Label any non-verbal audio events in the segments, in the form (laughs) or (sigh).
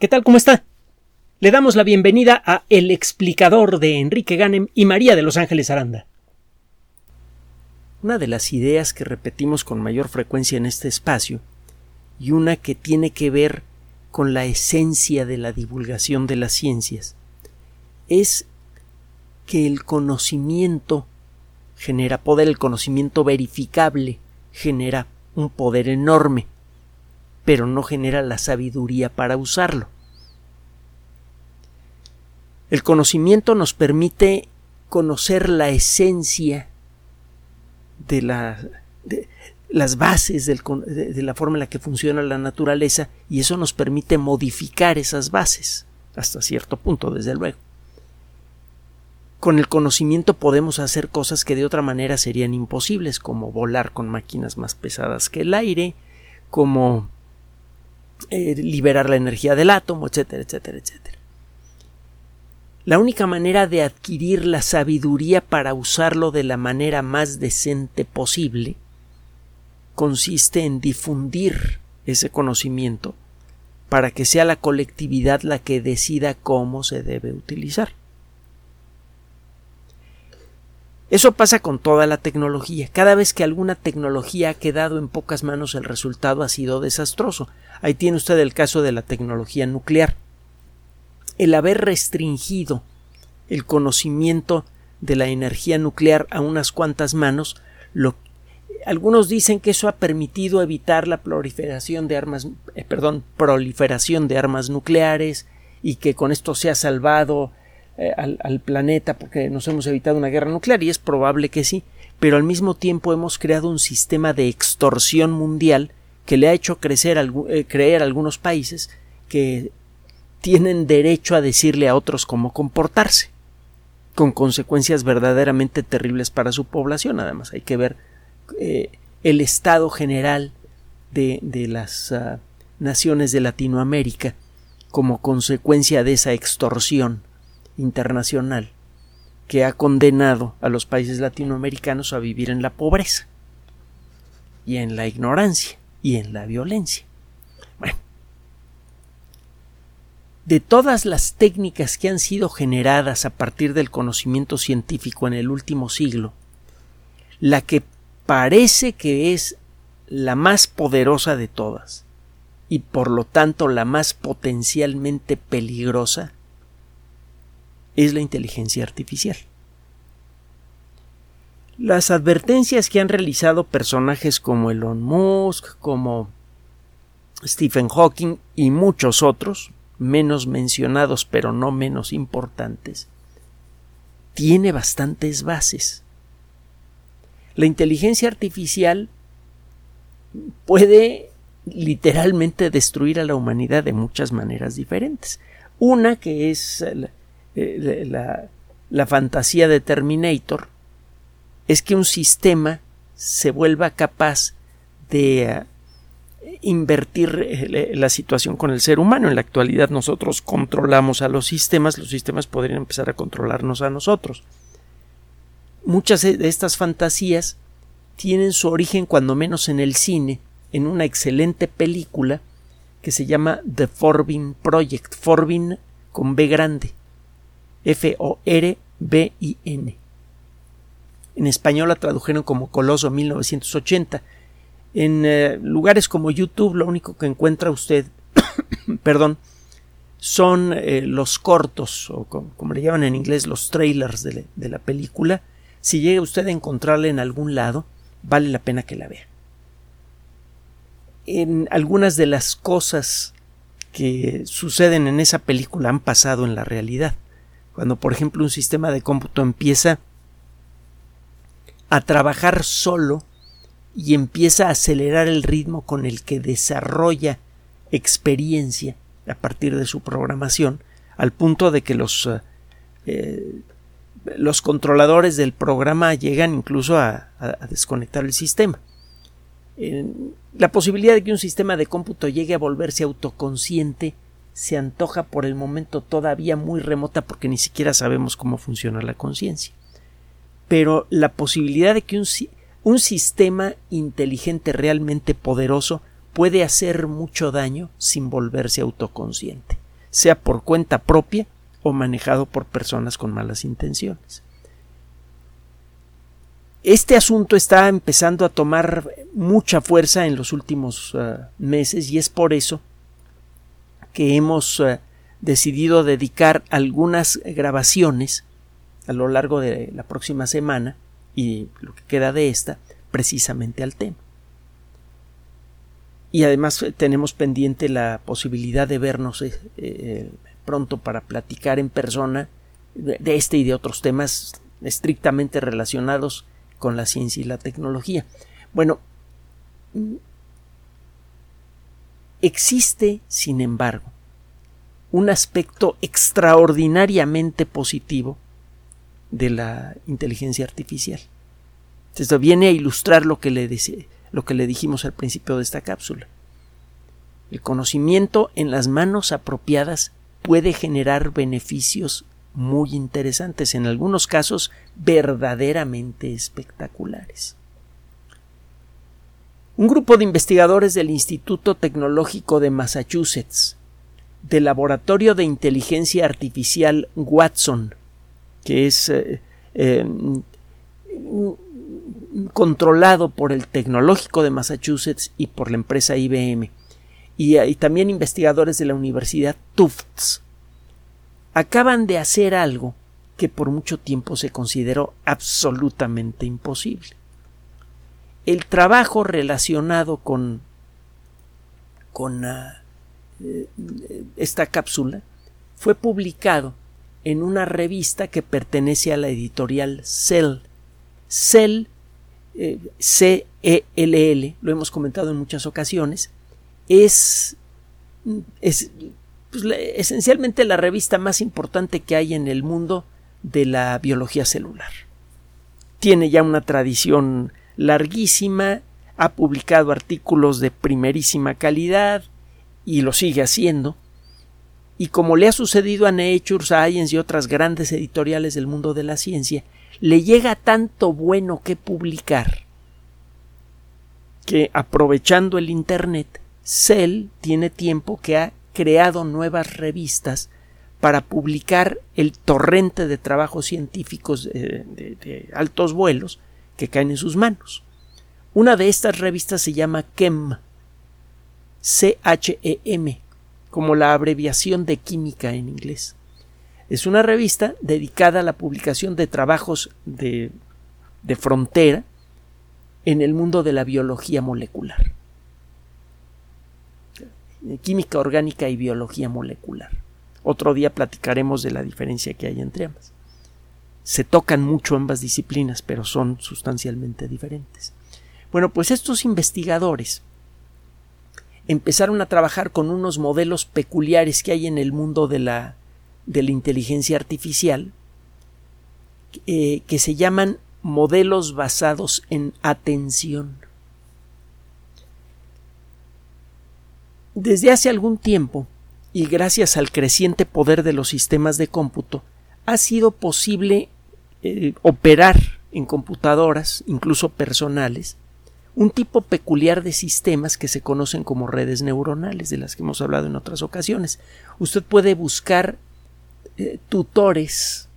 ¿Qué tal? ¿Cómo está? Le damos la bienvenida a El explicador de Enrique Ganem y María de Los Ángeles Aranda. Una de las ideas que repetimos con mayor frecuencia en este espacio y una que tiene que ver con la esencia de la divulgación de las ciencias es que el conocimiento genera poder, el conocimiento verificable genera un poder enorme, pero no genera la sabiduría para usarlo. El conocimiento nos permite conocer la esencia de, las bases de la forma en la que funciona la naturaleza y eso nos permite modificar esas bases hasta cierto punto, desde luego con el conocimiento podemos hacer cosas que de otra manera serían imposibles, como volar con máquinas más pesadas que el aire, como eh, liberar la energía del átomo, etcétera, etcétera, etcétera. La única manera de adquirir la sabiduría para usarlo de la manera más decente posible consiste en difundir ese conocimiento para que sea la colectividad la que decida cómo se debe utilizar. Eso pasa con toda la tecnología. Cada vez que alguna tecnología ha quedado en pocas manos el resultado ha sido desastroso. Ahí tiene usted el caso de la tecnología nuclear. El haber restringido el conocimiento de la energía nuclear a unas cuantas manos, lo, algunos dicen que eso ha permitido evitar la proliferación de armas, eh, perdón, proliferación de armas nucleares y que con esto se ha salvado eh, al, planeta porque nos hemos evitado una guerra nuclear y es probable que sí, pero al mismo tiempo hemos creado un sistema de extorsión mundial que le ha hecho crecer, eh, creer a algunos países que tienen derecho a decirle a otros cómo comportarse, con consecuencias verdaderamente terribles para su población. Además, hay que ver eh, el estado general de, las ah, naciones de Latinoamérica como consecuencia de esa extorsión internacional que ha condenado a los países latinoamericanos a vivir en la pobreza y en la ignorancia y en la violencia. Bueno, de todas las técnicas que han sido generadas a partir del conocimiento científico en el último siglo, la que parece que es la más poderosa de todas y por lo tanto la más potencialmente peligrosa es la inteligencia artificial. Las advertencias que han realizado personajes como Elon Musk, como Stephen Hawking y muchos otros, menos mencionados pero no menos importantes, tiene bastantes bases. La inteligencia artificial puede literalmente destruir a la humanidad de muchas maneras diferentes. Una que es eh, la, fantasía de Terminator es que un sistema se vuelva capaz de eh, invertir eh, la situación con el ser humano. En la actualidad nosotros controlamos a los sistemas, los sistemas podrían empezar a controlarnos a nosotros. Muchas de estas fantasías tienen su origen cuando menos en el cine, en una excelente película que se llama The Forbin Project, Forbin con B grande. F-O-R-B-I-N. En español la tradujeron como Coloso 1980. En eh, lugares como YouTube lo único que encuentra usted, (coughs) perdón, son eh, los cortos, o como, le llaman en inglés, los trailers de, de la película. Si llega usted a encontrarla en algún lado, vale la pena que la vea. En algunas de las cosas que suceden en esa película han pasado en la realidad cuando por ejemplo un sistema de cómputo empieza a trabajar solo y empieza a acelerar el ritmo con el que desarrolla experiencia a partir de su programación, al punto de que los, eh, eh, los controladores del programa llegan incluso a, desconectar el sistema. la posibilidad de que un sistema de cómputo llegue a volverse autoconsciente se antoja por el momento todavía muy remota porque ni siquiera sabemos cómo funciona la conciencia. Pero la posibilidad de que un, sistema inteligente realmente poderoso puede hacer mucho daño sin volverse autoconsciente. sea por cuenta propia o manejado por personas con malas intenciones. Este asunto está empezando a tomar mucha fuerza en los últimos uh, meses y es por eso que hemos uh, decidido dedicar algunas grabaciones a lo largo de la próxima semana y lo que queda de esta precisamente al tema. Y además eh, tenemos pendiente la posibilidad de vernos eh, eh, pronto para platicar en persona de este y de otros temas estrictamente relacionados con la ciencia y la tecnología. Bueno, existe, sin embargo, un aspecto extraordinariamente positivo de la inteligencia artificial. Esto viene a ilustrar lo que le, lo que le dijimos al principio de esta cápsula. El conocimiento en las manos apropiadas puede generar beneficios muy interesantes, en algunos casos verdaderamente espectaculares. Un grupo de investigadores del Instituto Tecnológico de Massachusetts, del Laboratorio de Inteligencia Artificial Watson, que es eh, eh, controlado por el Tecnológico de Massachusetts y por la empresa IBM, y, y también investigadores de la Universidad Tufts, acaban de hacer algo que por mucho tiempo se consideró absolutamente imposible. El trabajo relacionado con, con uh, esta cápsula fue publicado en una revista que pertenece a la editorial Cell. Cell, eh, C-E-L-L, lo hemos comentado en muchas ocasiones, es, es pues, esencialmente la revista más importante que hay en el mundo de la biología celular. Tiene ya una tradición larguísima, ha publicado artículos de primerísima calidad y lo sigue haciendo. Y como le ha sucedido a Nature Science y otras grandes editoriales del mundo de la ciencia, le llega tanto bueno que publicar que aprovechando el Internet, Cell tiene tiempo que ha creado nuevas revistas para publicar el torrente de trabajos científicos de, de, de, altos vuelos que caen en sus manos. Una de estas revistas se llama CHEM, C-H-E-M, como la abreviación de química en inglés. Es una revista dedicada a la publicación de trabajos de, de frontera en el mundo de la biología molecular química orgánica y biología molecular. Otro día platicaremos de la diferencia que hay entre ambas. Se tocan mucho ambas disciplinas, pero son sustancialmente diferentes. Bueno, pues estos investigadores empezaron a trabajar con unos modelos peculiares que hay en el mundo de la, de la inteligencia artificial, eh, que se llaman modelos basados en atención. Desde hace algún tiempo, y gracias al creciente poder de los sistemas de cómputo, ha sido posible eh, operar en computadoras, incluso personales, un tipo peculiar de sistemas que se conocen como redes neuronales, de las que hemos hablado en otras ocasiones. Usted puede buscar eh, tutores,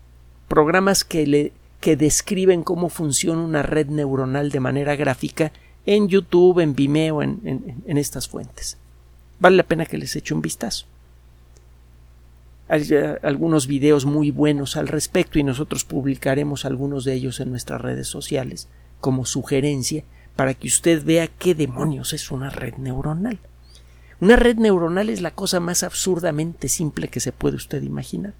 programas que le que describen cómo funciona una red neuronal de manera gráfica en YouTube, en Vimeo, en, en, en estas fuentes. Vale la pena que les eche un vistazo. Hay algunos videos muy buenos al respecto y nosotros publicaremos algunos de ellos en nuestras redes sociales como sugerencia para que usted vea qué demonios es una red neuronal. Una red neuronal es la cosa más absurdamente simple que se puede usted imaginar.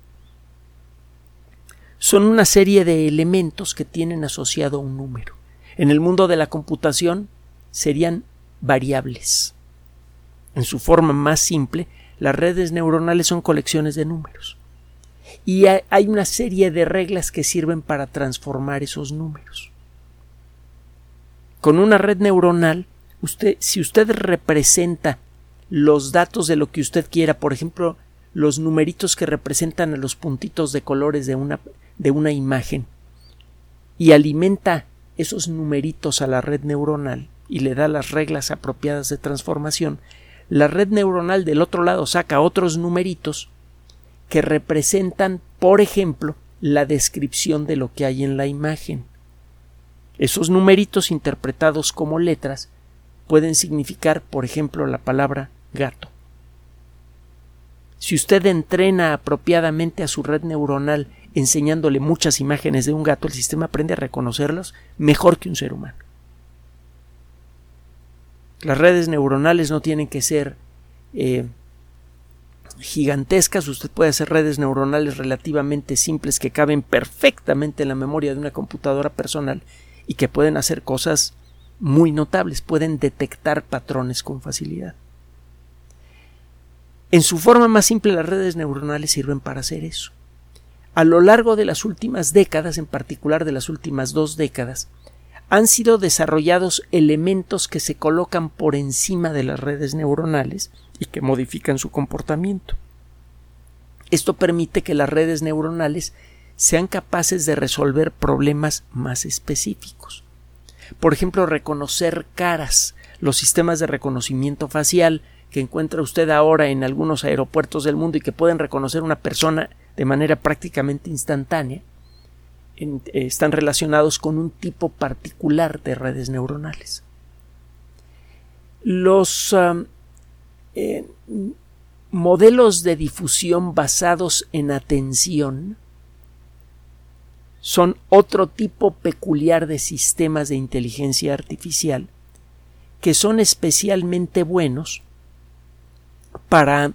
Son una serie de elementos que tienen asociado un número. En el mundo de la computación serían variables. En su forma más simple, las redes neuronales son colecciones de números. Y hay una serie de reglas que sirven para transformar esos números. Con una red neuronal, usted, si usted representa los datos de lo que usted quiera, por ejemplo, los numeritos que representan a los puntitos de colores de una, de una imagen, y alimenta esos numeritos a la red neuronal y le da las reglas apropiadas de transformación, la red neuronal del otro lado saca otros numeritos que representan, por ejemplo, la descripción de lo que hay en la imagen. Esos numeritos interpretados como letras pueden significar, por ejemplo, la palabra gato. Si usted entrena apropiadamente a su red neuronal enseñándole muchas imágenes de un gato, el sistema aprende a reconocerlos mejor que un ser humano. Las redes neuronales no tienen que ser eh, gigantescas, usted puede hacer redes neuronales relativamente simples que caben perfectamente en la memoria de una computadora personal y que pueden hacer cosas muy notables, pueden detectar patrones con facilidad. En su forma más simple las redes neuronales sirven para hacer eso. A lo largo de las últimas décadas, en particular de las últimas dos décadas, han sido desarrollados elementos que se colocan por encima de las redes neuronales y que modifican su comportamiento. Esto permite que las redes neuronales sean capaces de resolver problemas más específicos. Por ejemplo, reconocer caras. Los sistemas de reconocimiento facial que encuentra usted ahora en algunos aeropuertos del mundo y que pueden reconocer una persona de manera prácticamente instantánea, eh, están relacionados con un tipo particular de redes neuronales. Los eh, modelos de difusión basados en atención son otro tipo peculiar de sistemas de inteligencia artificial que son especialmente buenos para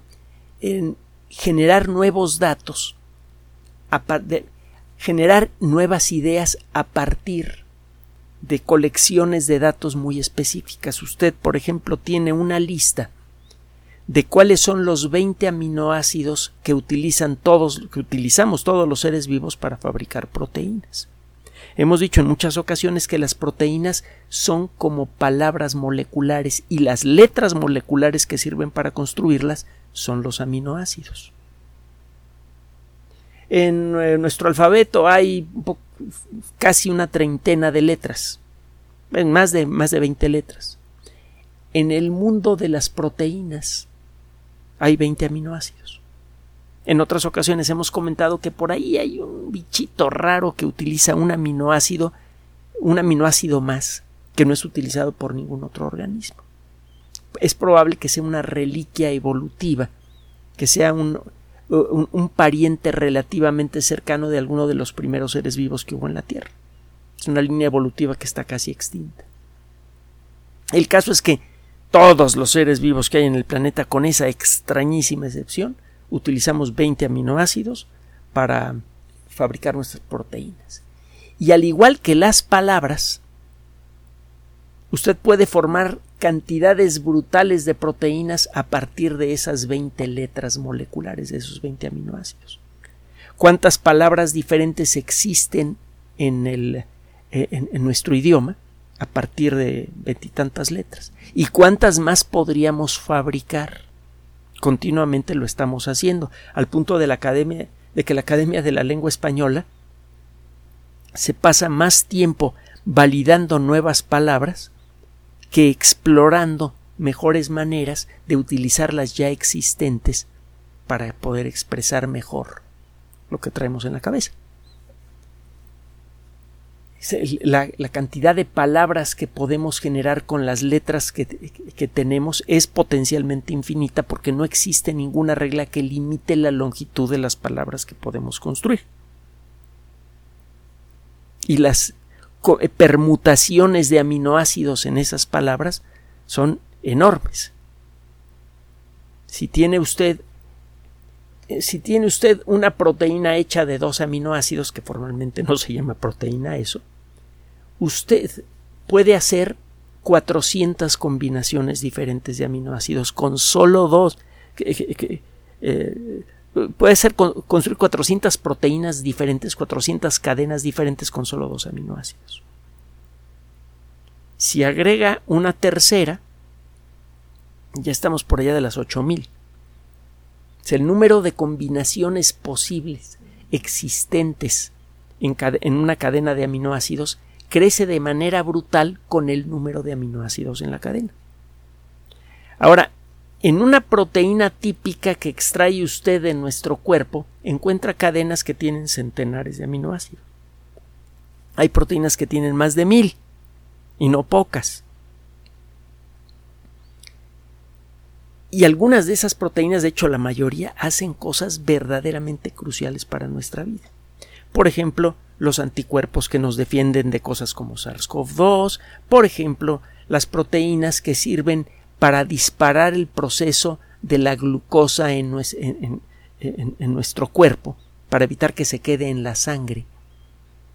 generar nuevos datos, generar nuevas ideas a partir de colecciones de datos muy específicas. Usted, por ejemplo, tiene una lista de cuáles son los 20 aminoácidos que utilizan todos, que utilizamos todos los seres vivos para fabricar proteínas. Hemos dicho en muchas ocasiones que las proteínas son como palabras moleculares y las letras moleculares que sirven para construirlas son los aminoácidos. En eh, nuestro alfabeto hay casi una treintena de letras, más de, más de 20 letras. En el mundo de las proteínas hay 20 aminoácidos. En otras ocasiones hemos comentado que por ahí hay un bichito raro que utiliza un aminoácido, un aminoácido más, que no es utilizado por ningún otro organismo. Es probable que sea una reliquia evolutiva, que sea un, un, pariente relativamente cercano de alguno de los primeros seres vivos que hubo en la Tierra. Es una línea evolutiva que está casi extinta. El caso es que todos los seres vivos que hay en el planeta, con esa extrañísima excepción, utilizamos 20 aminoácidos para fabricar nuestras proteínas. Y al igual que las palabras, usted puede formar cantidades brutales de proteínas a partir de esas 20 letras moleculares, de esos 20 aminoácidos. ¿Cuántas palabras diferentes existen en, el, eh, en nuestro idioma? a partir de veintitantas letras. ¿Y cuántas más podríamos fabricar? Continuamente lo estamos haciendo, al punto de la academia, de que la Academia de la Lengua Española se pasa más tiempo validando nuevas palabras que explorando mejores maneras de utilizar las ya existentes para poder expresar mejor lo que traemos en la cabeza la, cantidad de palabras que podemos generar con las letras que, que, tenemos es potencialmente infinita porque no existe ninguna regla que limite la longitud de las palabras que podemos construir. Y las permutaciones de aminoácidos en esas palabras son enormes. Si tiene usted eh, si tiene usted una proteína hecha de dos aminoácidos, que formalmente no se llama proteína eso, usted puede hacer 400 combinaciones diferentes de aminoácidos con solo dos. Eh, puede ser construir 400 proteínas diferentes, 400 cadenas diferentes con solo dos aminoácidos. Si agrega una tercera, ya estamos por allá de las 8000. Es el número de combinaciones posibles existentes en una cadena de aminoácidos crece de manera brutal con el número de aminoácidos en la cadena. Ahora, En una proteína típica que extrae usted de nuestro cuerpo, encuentra cadenas que tienen centenares de aminoácidos. Hay proteínas que tienen más de mil y no pocas. Y algunas de esas proteínas, de hecho la mayoría, hacen cosas verdaderamente cruciales para nuestra vida. Por ejemplo, los anticuerpos que nos defienden de cosas como SARS-CoV-2, por ejemplo, las proteínas que sirven para disparar el proceso de la glucosa en, nuestro cuerpo, para evitar que se quede en la sangre.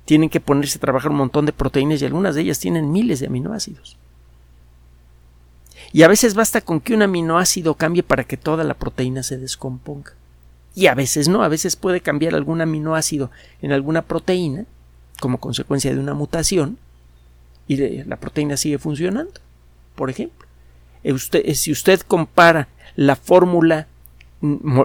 Tienen que ponerse a trabajar un montón de proteínas y algunas de ellas tienen miles de aminoácidos. Y a veces basta con que un aminoácido cambie para que toda la proteína se descomponga. Y a veces no, a veces puede cambiar algún aminoácido en alguna proteína como consecuencia de una mutación y la proteína sigue funcionando, por ejemplo. Eh, si usted compara la fórmula mm,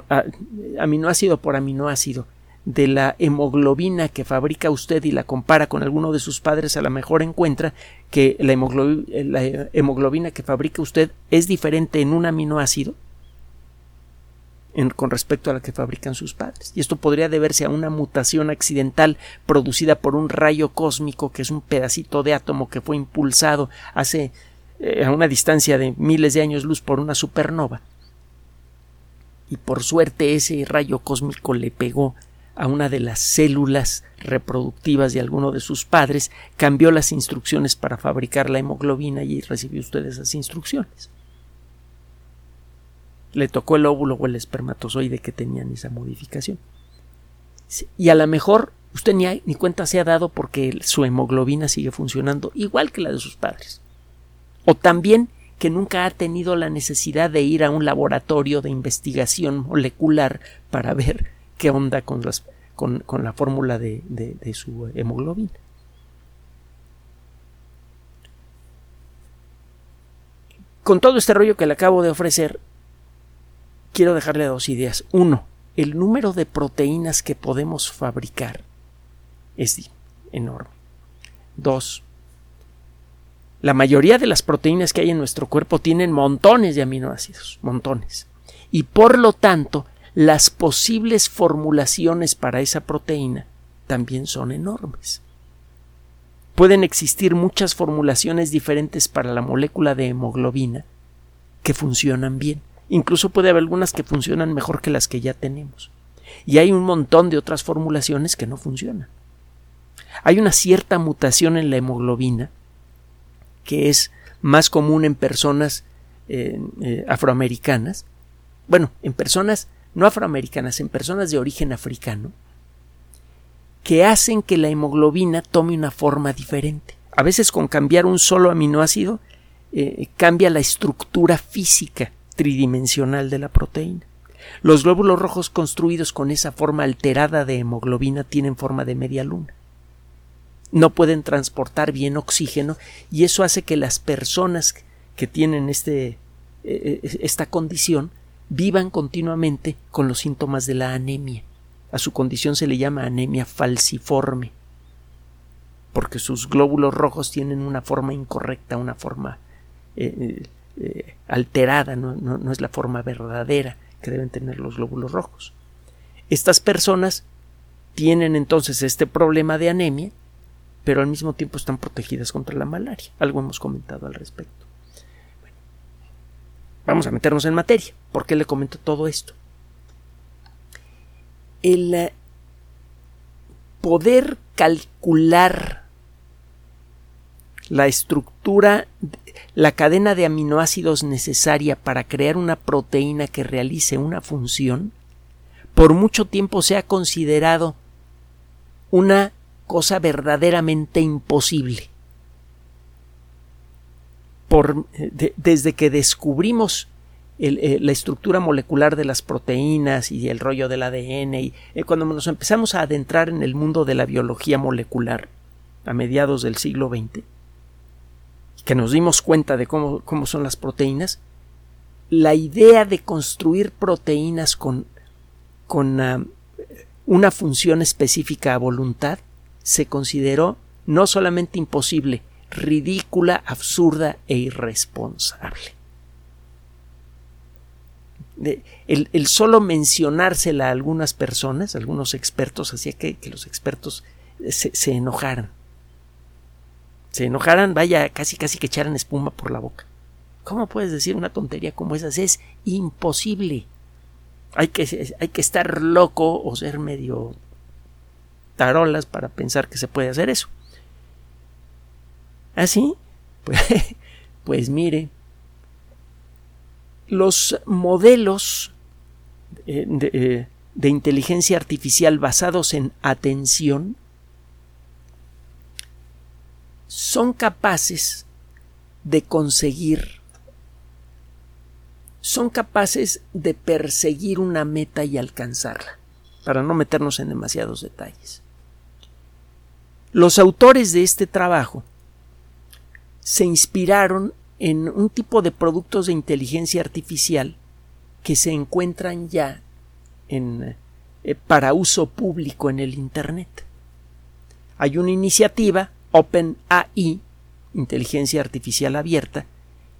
aminoácido por aminoácido de la hemoglobina que fabrica usted y la compara con alguno de sus padres, a lo mejor encuentra que la hemoglobina, que fabrica usted es diferente en un aminoácido con respecto a la que fabrican sus padres. Y esto podría deberse a una mutación accidental producida por un rayo cósmico que es un pedacito de átomo que fue impulsado hace eh, a una distancia de miles de años luz por una supernova. Y por suerte ese rayo cósmico le pegó a una de las células reproductivas de alguno de sus padres, cambió las instrucciones para fabricar la hemoglobina y recibió usted esas instrucciones. Le tocó el óvulo o el espermatozoide que tenían esa modificación. Y a lo mejor usted ni, ni cuenta se ha dado porque su hemoglobina sigue funcionando igual que la de sus padres o también que nunca ha tenido la necesidad de ir a un laboratorio de investigación molecular para ver qué onda con, con, la fórmula de su hemoglobina. Con todo este rollo que le acabo de ofrecer, quiero dejarle dos ideas. Uno, el número de proteínas que podemos fabricar es enorme. Dos, la mayoría de las proteínas que hay en nuestro cuerpo tienen montones de aminoácidos, montones. Y por lo tanto, las posibles formulaciones para esa proteína también son enormes. Pueden existir muchas formulaciones diferentes para la molécula de hemoglobina que funcionan bien. Incluso puede haber algunas que funcionan mejor que las que ya tenemos. Y hay un montón de otras formulaciones que no funcionan. Hay una cierta mutación en la hemoglobina que es más común en personas eh, afroamericanas, bueno, en personas no afroamericanas, en personas de origen africano, que hacen que la hemoglobina tome una forma diferente. A veces con cambiar un solo aminoácido eh, cambia la estructura física tridimensional de la proteína. Los glóbulos rojos construidos con esa forma alterada de hemoglobina tienen forma de media luna no pueden transportar bien oxígeno y eso hace que las personas que tienen este, eh, eh, esta condición vivan continuamente con los síntomas de la anemia. A su condición se le llama anemia falciforme, porque sus glóbulos rojos tienen una forma incorrecta, una forma eh, alterada, no, no es la forma verdadera que deben tener los glóbulos rojos. Estas personas tienen entonces este problema de anemia pero al mismo tiempo están protegidas contra la malaria. Algo hemos comentado al respecto. vamos a meternos en materia. ¿Por qué le comento todo esto? El eh, poder calcular la estructura, la cadena de aminoácidos necesaria para crear una proteína que realice una función, por mucho tiempo se ha considerado una cosa verdaderamente imposible. Por, desde que descubrimos eh, la estructura molecular de las proteínas y el rollo del ADN, y eh, cuando nos empezamos a adentrar en el mundo de la biología molecular a mediados del siglo XX, que nos dimos cuenta de cómo, cómo son las proteínas, la idea de construir proteínas con, con ah, una función específica a voluntad se consideró no solamente imposible, ridícula, absurda e irresponsable. el, solo mencionársela a algunas personas, algunos expertos, hacía que, los expertos se, se, enojaran. Se enojaran, vaya, casi casi que echaran espuma por la boca. ¿Cómo puedes decir una tontería como esa? Es imposible. Hay que, hay que estar loco o ser medio tarolas para pensar que se puede hacer eso. Así, pues, (laughs) pues mire, los modelos eh, eh, de, inteligencia artificial basados en atención son capaces de conseguir, son capaces de perseguir una meta y alcanzarla, para no meternos en demasiados detalles. Los autores de este trabajo se inspiraron en un tipo de productos de inteligencia artificial que se encuentran ya en, eh, para uso público en el Internet. Hay una iniciativa, OpenAI, inteligencia artificial abierta,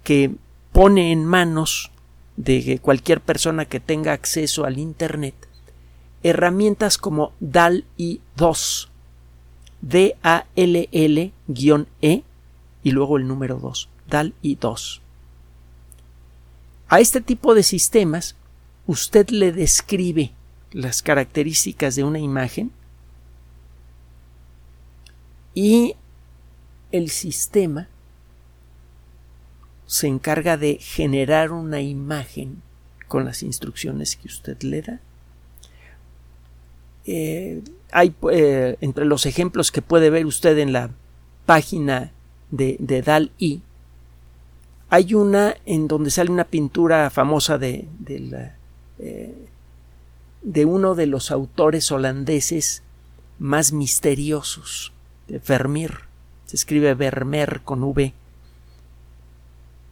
que pone en manos de cualquier persona que tenga acceso al Internet herramientas como DAL-I 2, D-A-L-L-E y luego el número 2 y 2. A este tipo de sistemas usted le describe las características de una imagen y el sistema se encarga de generar una imagen con las instrucciones que usted le da. Eh, hay eh, entre los ejemplos que puede ver usted en la página de, de DAL-I hay una en donde sale una pintura famosa de, de, eh, de uno de los autores holandeses más misteriosos, de Vermeer. Se escribe Vermeer con V.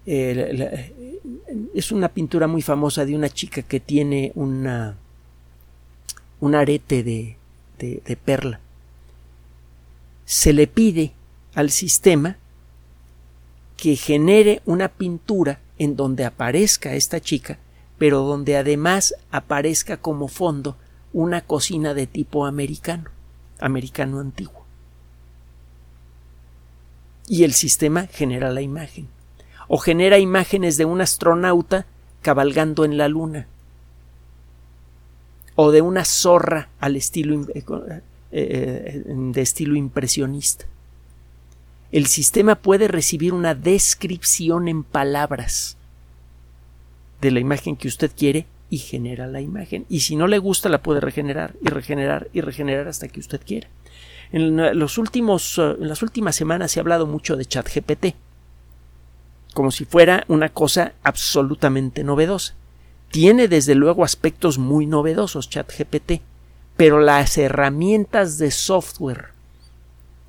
es una pintura muy famosa de una chica que tiene una, un arete de, de perla. Se le pide al sistema que genere una pintura en donde aparezca esta chica, pero donde además aparezca como fondo una cocina de tipo americano, americano antiguo. Y el sistema genera la imagen. O genera imágenes de un astronauta cabalgando en la luna. O de una zorra al estilo eh, eh, de estilo impresionista el sistema puede recibir una descripción en palabras de la imagen que usted quiere y genera la imagen. Y si no le gusta, la puede regenerar y regenerar y regenerar hasta que usted quiera. En, los últimos, eh, en las últimas semanas se ha hablado mucho de ChatGPT, como si fuera una cosa absolutamente novedosa. Tiene desde luego aspectos muy novedosos ChatGPT, pero las herramientas de software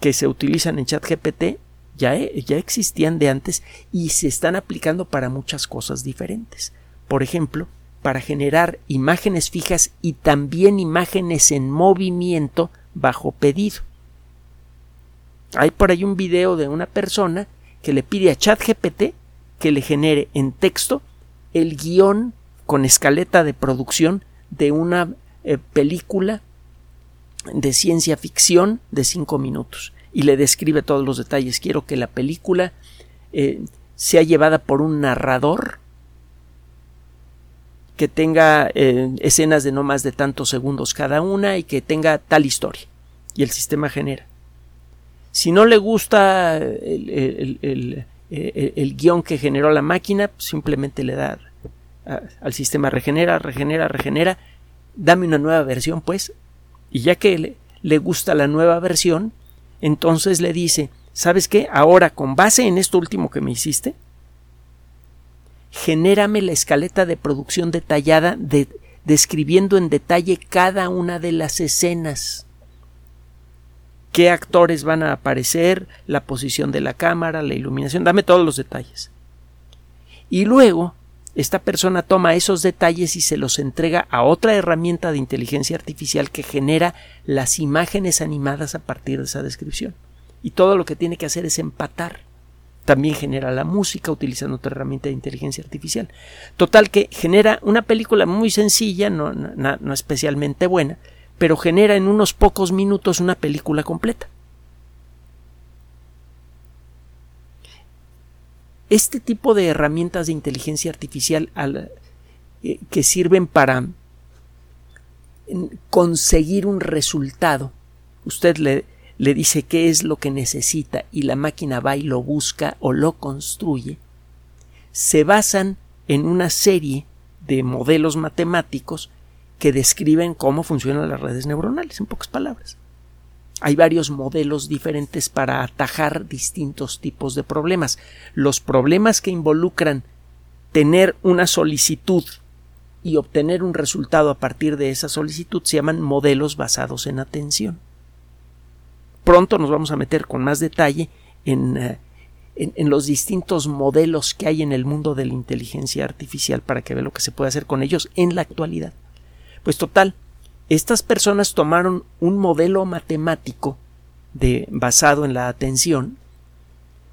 que se utilizan en ChatGPT ya, e, ya existían de antes y se están aplicando para muchas cosas diferentes. Por ejemplo, para generar imágenes fijas y también imágenes en movimiento bajo pedido. Hay por ahí un video de una persona que le pide a ChatGPT que le genere en texto el guion con escaleta de producción de una eh, película de ciencia ficción de cinco minutos y le describe todos los detalles. Quiero que la película eh, sea llevada por un narrador que tenga eh, escenas de no más de tantos segundos cada una y que tenga tal historia. Y el sistema genera. Si no le gusta el, el, guion que generó la máquina, simplemente le da al sistema regenera, regenera, regenera. Dame una nueva versión, pues. Y ya que le gusta la nueva versión, entonces le dice, ¿sabes qué? Ahora, con base en esto último que me hiciste, genérame la escaleta de producción detallada de, describiendo en detalle cada una de las escenas. ¿Qué actores van a aparecer? La posición de la cámara, la iluminación, dame todos los detalles. Y luego, esta persona toma esos detalles y se los entrega a otra herramienta de inteligencia artificial que genera las imágenes animadas a partir de esa descripción. Y todo lo que tiene que hacer es empatar También genera la música utilizando otra herramienta de inteligencia artificial. Total que genera una película muy sencilla, no, no especialmente buena, pero genera en unos pocos minutos una película completa. Este tipo de herramientas de inteligencia artificial eh, que sirven para conseguir un resultado, usted le, le dice qué es lo que necesita y la máquina va y lo busca o lo construye, se basan en una serie de modelos matemáticos que describen cómo funcionan las redes neuronales, en pocas palabras. Hay varios modelos diferentes para atajar distintos tipos de problemas. Los problemas que involucran tener una solicitud y obtener un resultado a partir de esa solicitud se llaman modelos basados en atención. Pronto nos vamos a meter con más detalle en, eh, en, los distintos modelos que hay en el mundo de la inteligencia artificial para que vea lo que se puede hacer con ellos en la actualidad. Pues total, estas personas tomaron un modelo matemático basado en la atención,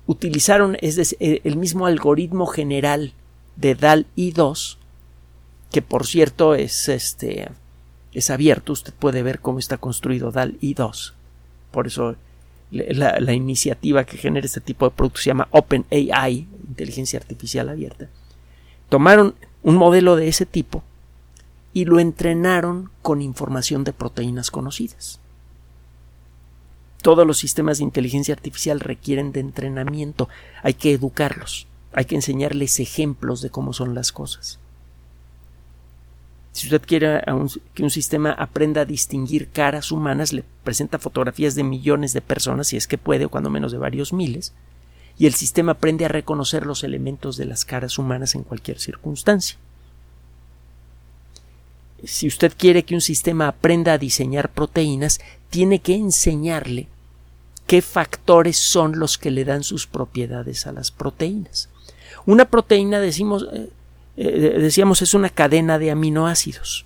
utilizaron eh, el mismo algoritmo general de DAL I2, que por cierto es este es abierto, usted puede ver cómo está construido DAL I2. Por eso la, la, iniciativa que genera este tipo de productos se llama OpenAI, inteligencia artificial abierta. Tomaron un modelo de ese tipo y lo entrenaron con información de proteínas conocidas. Todos los sistemas de inteligencia artificial requieren de entrenamiento, hay que educarlos, hay que enseñarles ejemplos de cómo son las cosas. Si usted quiere que un sistema aprenda a distinguir caras humanas, le presenta fotografías de millones de personas, si es que puede, o cuando menos de varios miles, y el sistema aprende a reconocer los elementos de las caras humanas en cualquier circunstancia si usted quiere que un sistema aprenda a diseñar proteínas, tiene que enseñarle qué factores son los que le dan sus propiedades a las proteínas. Una proteína, decimos, eh, eh, decíamos, es una cadena de aminoácidos,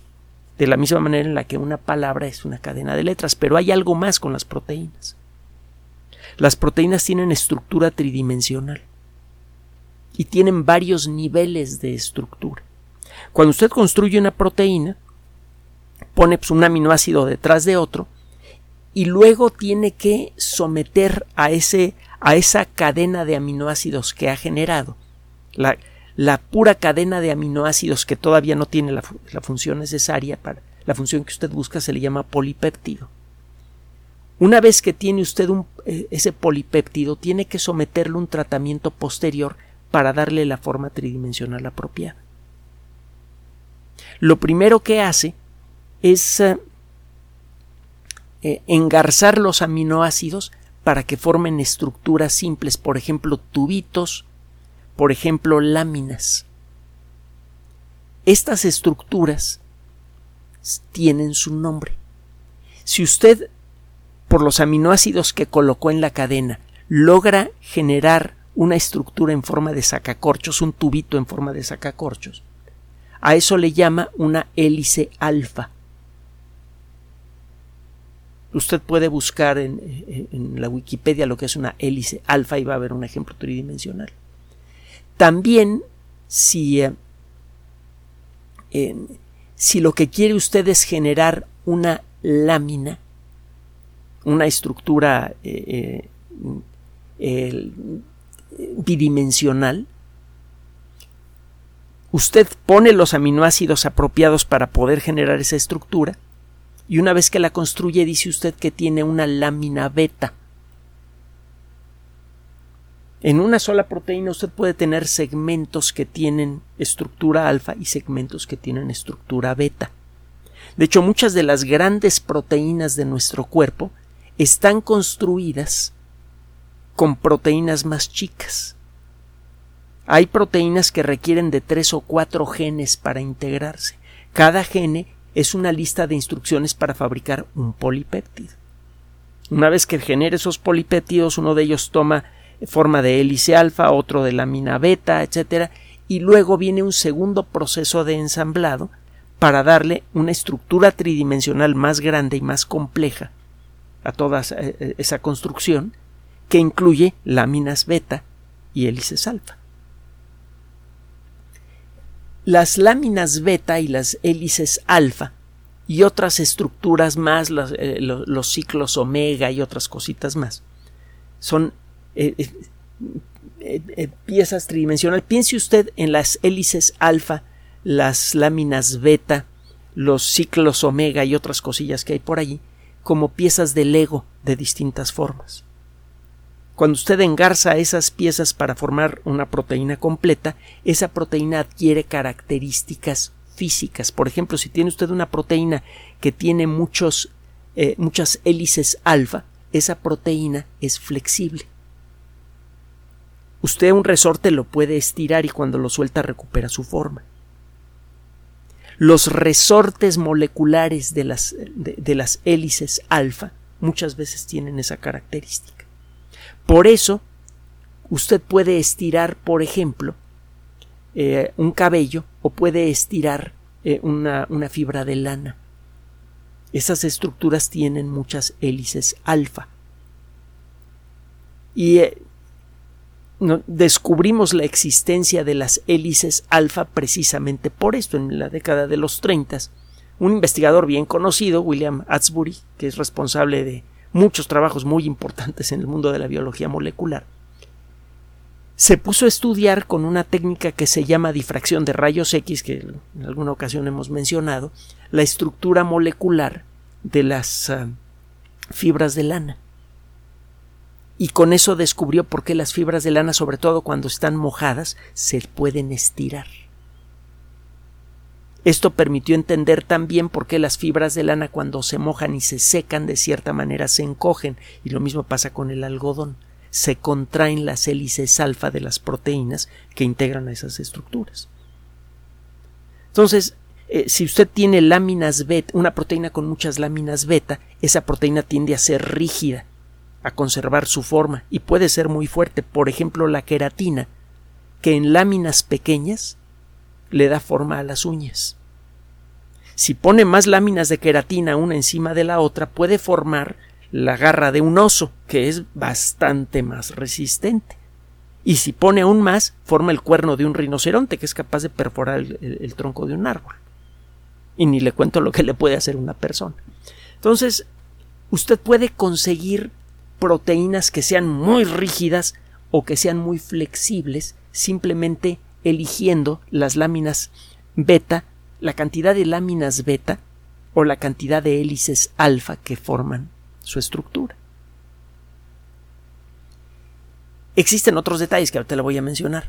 de la misma manera en la que una palabra es una cadena de letras, pero hay algo más con las proteínas. Las proteínas tienen estructura tridimensional y tienen varios niveles de estructura. Cuando usted construye una proteína, pone pues, un aminoácido detrás de otro y luego tiene que someter a, ese, a esa cadena de aminoácidos que ha generado, la, la pura cadena de aminoácidos que todavía no tiene la, función necesaria para la función que usted busca se le llama polipéptido. Una vez que tiene usted un, eh, ese polipéptido, tiene que someterle un tratamiento posterior para darle la forma tridimensional apropiada. Lo primero que hace es eh, eh, engarzar los aminoácidos para que formen estructuras simples, por ejemplo, tubitos, por ejemplo, láminas. Estas estructuras tienen su nombre. Si usted, por los aminoácidos que colocó en la cadena, logra generar una estructura en forma de sacacorchos, un tubito en forma de sacacorchos, a eso le llama una hélice alfa. Usted puede buscar en, la Wikipedia lo que es una hélice alfa y va a ver un ejemplo tridimensional. También, si, eh, si lo que quiere usted es generar una lámina, una estructura eh, eh, bidimensional, usted pone los aminoácidos apropiados para poder generar esa estructura y una vez que la construye dice usted que tiene una lámina beta. En una sola proteína usted puede tener segmentos que tienen estructura alfa y segmentos que tienen estructura beta. De hecho, muchas de las grandes proteínas de nuestro cuerpo están construidas con proteínas más chicas. Hay proteínas que requieren de tres o cuatro genes para integrarse. Cada gene es una lista de instrucciones para fabricar un polipéptido. Una vez que genere esos polipéptidos, uno de ellos toma forma de hélice alfa, otro de lámina beta, etc. Y luego viene un segundo proceso de ensamblado para darle una estructura tridimensional más grande y más compleja a toda esa eh, construcción, que incluye láminas beta y hélices alfa. Las láminas beta y las hélices alfa y otras estructuras más, eh, los, ciclos omega y otras cositas más, son eh, eh, piezas tridimensionales. Piense usted en las hélices alfa, las láminas beta, los ciclos omega y otras cosillas que hay por allí, como piezas de Lego de distintas formas. Cuando usted engarza esas piezas para formar una proteína completa, esa proteína adquiere características físicas. Por ejemplo, si tiene usted una proteína que tiene muchos, eh, muchas hélices alfa, esa proteína es flexible. Usted un resorte lo puede estirar y cuando lo suelta recupera su forma. Los resortes moleculares de las, de las hélices alfa muchas veces tienen esa característica. Por eso, usted puede estirar, por ejemplo, eh, un cabello o puede estirar eh, una, fibra de lana. Esas estructuras tienen muchas hélices alfa. Y eh, descubrimos la existencia de las hélices alfa precisamente por esto, en la década de los 30. Un investigador bien conocido, William Atsbury, que es responsable de muchos trabajos muy importantes en el mundo de la biología molecular, se puso a estudiar con una técnica que se llama difracción de rayos X, que en alguna ocasión hemos mencionado, la estructura molecular de las ah, fibras de lana. Y con eso descubrió por qué las fibras de lana, sobre todo cuando están mojadas, se pueden estirar. Esto permitió entender también por qué las fibras de lana cuando se mojan y se secan de cierta manera se encogen, y lo mismo pasa con el algodón. Se contraen las hélices alfa de las proteínas que integran a esas estructuras. Entonces, eh, si usted tiene láminas beta, una proteína con muchas láminas beta, esa proteína tiende a ser rígida, a conservar su forma y puede ser muy fuerte. Por ejemplo, la queratina, que en láminas pequeñas le da forma a las uñas. Si pone más láminas de queratina una encima de la otra, puede formar la garra de un oso, que es bastante más resistente. Y si pone aún más, forma el cuerno de un rinoceronte, que es capaz de perforar el, tronco de un árbol. Y ni le cuento lo que le puede hacer una persona. Entonces, usted puede conseguir proteínas que sean muy rígidas o que sean muy flexibles simplemente eligiendo las láminas beta, la cantidad de láminas beta o la cantidad de hélices alfa que forman su estructura. Existen otros detalles que ahorita le voy a mencionar.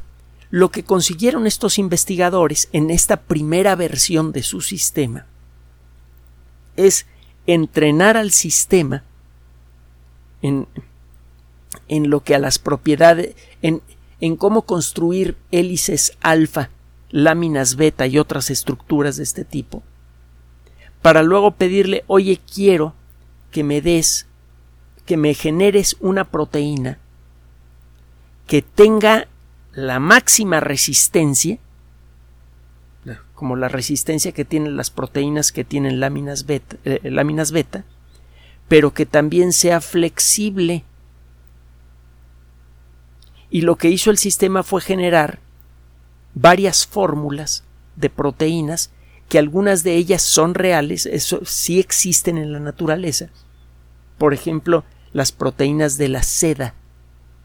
Lo que consiguieron estos investigadores en esta primera versión de su sistema es entrenar al sistema en, en lo que a las propiedades, en, en cómo construir hélices alfa, láminas beta y otras estructuras de este tipo, para luego pedirle, oye, quiero que me des, que me generes una proteína que tenga la máxima resistencia, como la resistencia que tienen las proteínas que tienen láminas beta, eh, láminas beta pero que también sea flexible y lo que hizo el sistema fue generar varias fórmulas de proteínas que algunas de ellas son reales, eso sí existen en la naturaleza. Por ejemplo, las proteínas de la seda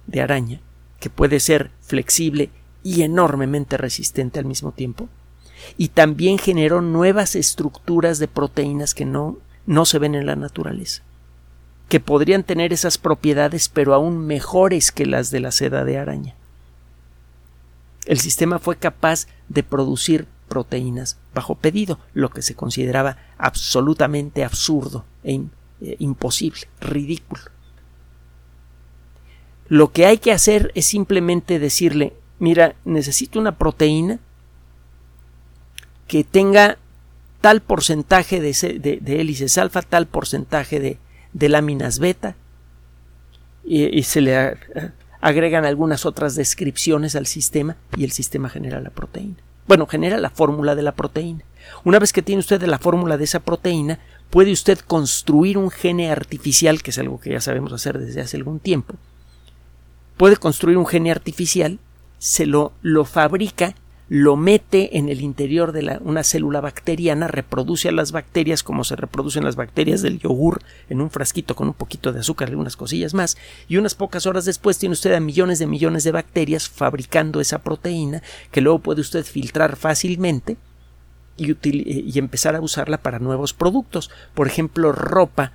de araña, que puede ser flexible y enormemente resistente al mismo tiempo. Y también generó nuevas estructuras de proteínas que no, no se ven en la naturaleza que podrían tener esas propiedades pero aún mejores que las de la seda de araña. El sistema fue capaz de producir proteínas bajo pedido, lo que se consideraba absolutamente absurdo e eh, imposible, ridículo. Lo que hay que hacer es simplemente decirle, mira, necesito una proteína que tenga tal porcentaje de hélices alfa, tal porcentaje de, de láminas beta y, se le agregan algunas otras descripciones al sistema y el sistema genera la proteína. Bueno, genera la fórmula de la proteína. Una vez que tiene usted la fórmula de esa proteína, puede usted construir un gene artificial, que es algo que ya sabemos hacer desde hace algún tiempo, puede construir un gene artificial, se lo, lo fabrica lo mete en el interior de una célula bacteriana, reproduce a las bacterias como se reproducen las bacterias del yogur en un frasquito con un poquito de azúcar y algunas cosillas más, y unas pocas horas después tiene usted a millones de millones de bacterias fabricando esa proteína que luego puede usted filtrar fácilmente y, y empezar a usarla para nuevos productos, por ejemplo ropa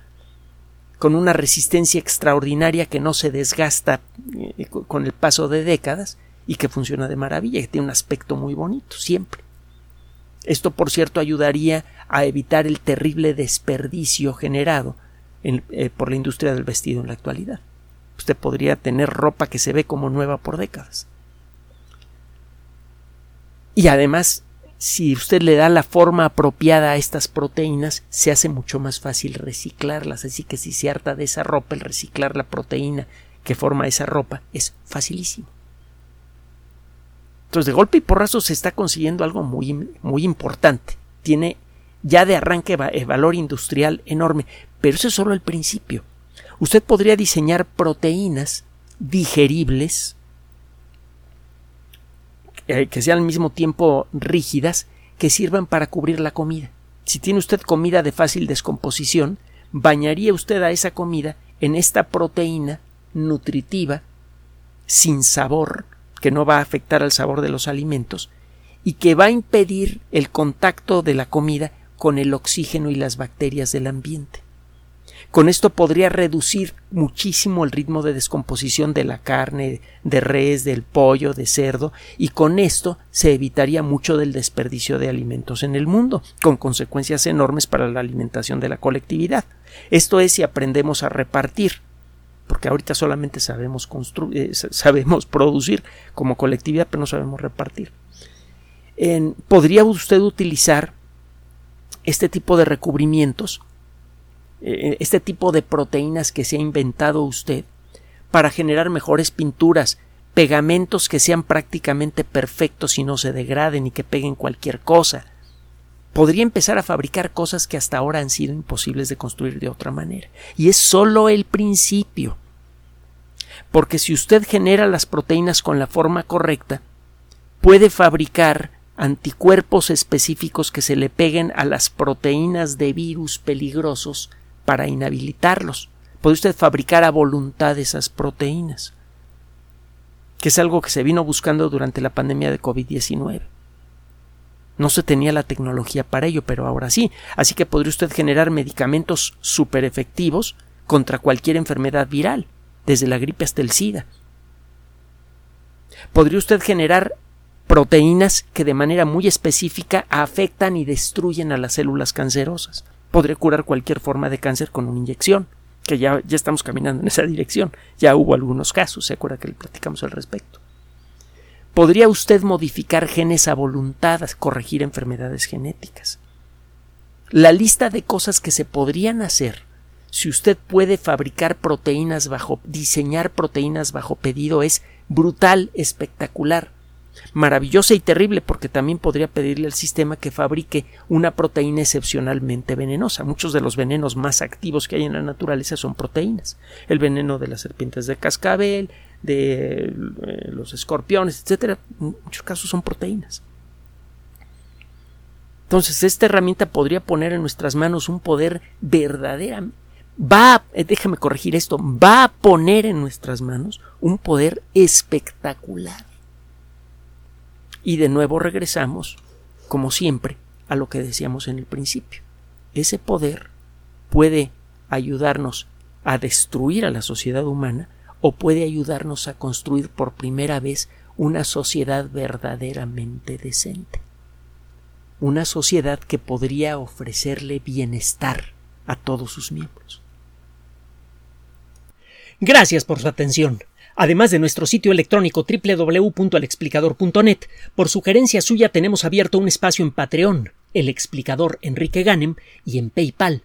con una resistencia extraordinaria que no se desgasta eh, con el paso de décadas y que funciona de maravilla, que tiene un aspecto muy bonito, siempre. Esto, por cierto, ayudaría a evitar el terrible desperdicio generado eh, por la industria del vestido en la actualidad. Usted podría tener ropa que se ve como nueva por décadas. Y además, si usted le da la forma apropiada a estas proteínas, se hace mucho más fácil reciclarlas. Así que si se harta de esa ropa, el reciclar la proteína que forma esa ropa es facilísimo. Entonces, de golpe y porrazo se está consiguiendo algo muy, muy importante. Tiene ya de arranque valor industrial enorme, pero eso es solo el principio. Usted podría diseñar proteínas digeribles eh, que sean al mismo tiempo rígidas que sirvan para cubrir la comida. Si tiene usted comida de fácil descomposición, bañaría usted a esa comida en esta proteína nutritiva sin sabor que no va a afectar al sabor de los alimentos y que va a impedir el contacto de la comida con el oxígeno y las bacterias del ambiente. Con esto podría reducir muchísimo el ritmo de descomposición de la carne, de res, del pollo, de cerdo, y con esto se evitaría mucho del desperdicio de alimentos en el mundo, con consecuencias enormes para la alimentación de la colectividad. Esto es si aprendemos a repartir porque ahorita solamente sabemos eh, sabemos producir como colectividad, pero no sabemos repartir. ¿Podría usted utilizar este tipo de recubrimientos, eh, este tipo de proteínas que se ha inventado usted para generar mejores pinturas, pegamentos que sean prácticamente perfectos y no se degraden y que peguen cualquier cosa? Podría empezar a fabricar cosas que hasta ahora han sido imposibles de construir de otra manera. Y es solo el principio. Porque si usted genera las proteínas con la forma correcta, puede fabricar anticuerpos específicos que se le peguen a las proteínas de virus peligrosos para inhabilitarlos. Puede usted fabricar a voluntad esas proteínas, que es algo que se vino buscando durante la pandemia de COVID-19. No se tenía la tecnología para ello, pero ahora sí. Así que podría usted generar medicamentos súper efectivos contra cualquier enfermedad viral, desde la gripe hasta el SIDA. Podría usted generar proteínas que de manera muy específica afectan y destruyen a las células cancerosas. Podría curar cualquier forma de cáncer con una inyección, que ya, ya estamos caminando en esa dirección. Ya hubo algunos casos, se acuerda que le platicamos al respecto. ¿Podría usted modificar genes a voluntad, corregir enfermedades genéticas? La lista de cosas que se podrían hacer si usted puede fabricar proteínas bajo, diseñar proteínas bajo pedido es brutal, espectacular, maravillosa y terrible porque también podría pedirle al sistema que fabrique una proteína excepcionalmente venenosa. Muchos de los venenos más activos que hay en la naturaleza son proteínas. El veneno de las serpientes de cascabel, de eh, los escorpiones, etcétera, en muchos casos son proteínas. Entonces, esta herramienta podría poner en nuestras manos un poder verdadero. Va, eh, déjame corregir esto, va a poner en nuestras manos un poder espectacular. Y de nuevo regresamos, como siempre, a lo que decíamos en el principio. Ese poder puede ayudarnos a destruir a la sociedad humana o puede ayudarnos a construir por primera vez una sociedad verdaderamente decente. Una sociedad que podría ofrecerle bienestar a todos sus miembros. Gracias por su atención. Además de nuestro sitio electrónico www.alexplicador.net, por sugerencia suya tenemos abierto un espacio en Patreon, el explicador Enrique Ganem, y en PayPal,